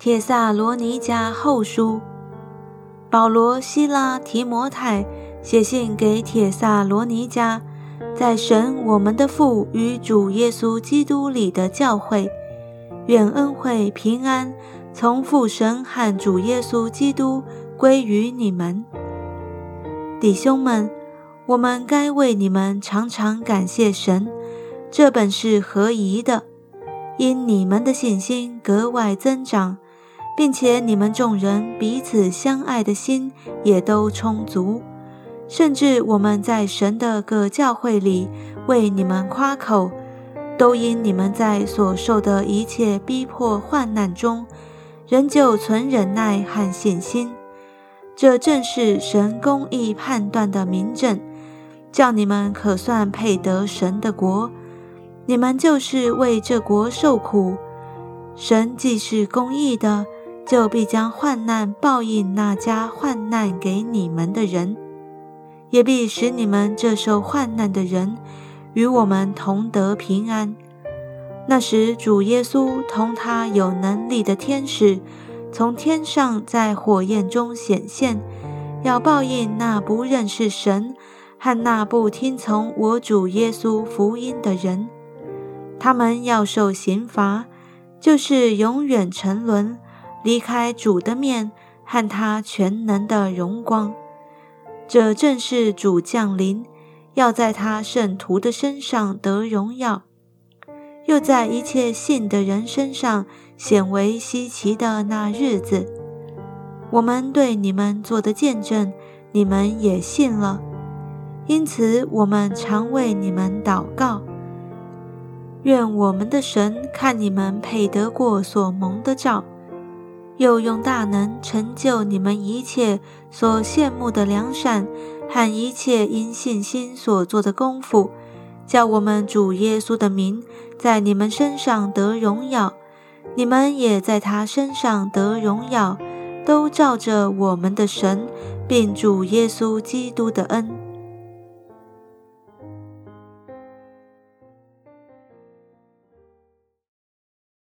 帖萨罗尼迦后书，保罗、希拉、提摩太写信给帖萨罗尼迦，在神我们的父与主耶稣基督里的教会，愿恩惠平安从父神和主耶稣基督归于你们，弟兄们。我们该为你们常常感谢神，这本是合宜的，因你们的信心格外增长。并且你们众人彼此相爱的心也都充足，甚至我们在神的各教会里为你们夸口，都因你们在所受的一切逼迫患难中，仍旧存忍耐和信心。这正是神公义判断的明证，叫你们可算配得神的国。你们就是为这国受苦，神既是公义的。就必将患难报应那家患难给你们的人，也必使你们这受患难的人与我们同得平安。那时，主耶稣同他有能力的天使从天上在火焰中显现，要报应那不认识神和那不听从我主耶稣福音的人。他们要受刑罚，就是永远沉沦。离开主的面和他全能的荣光，这正是主降临，要在他圣徒的身上得荣耀，又在一切信的人身上显为稀奇的那日子。我们对你们做的见证，你们也信了，因此我们常为你们祷告，愿我们的神看你们配得过所蒙的照。又用大能成就你们一切所羡慕的良善和一切因信心所做的功夫，叫我们主耶稣的名在你们身上得荣耀，你们也在他身上得荣耀，都照着我们的神并主耶稣基督的恩。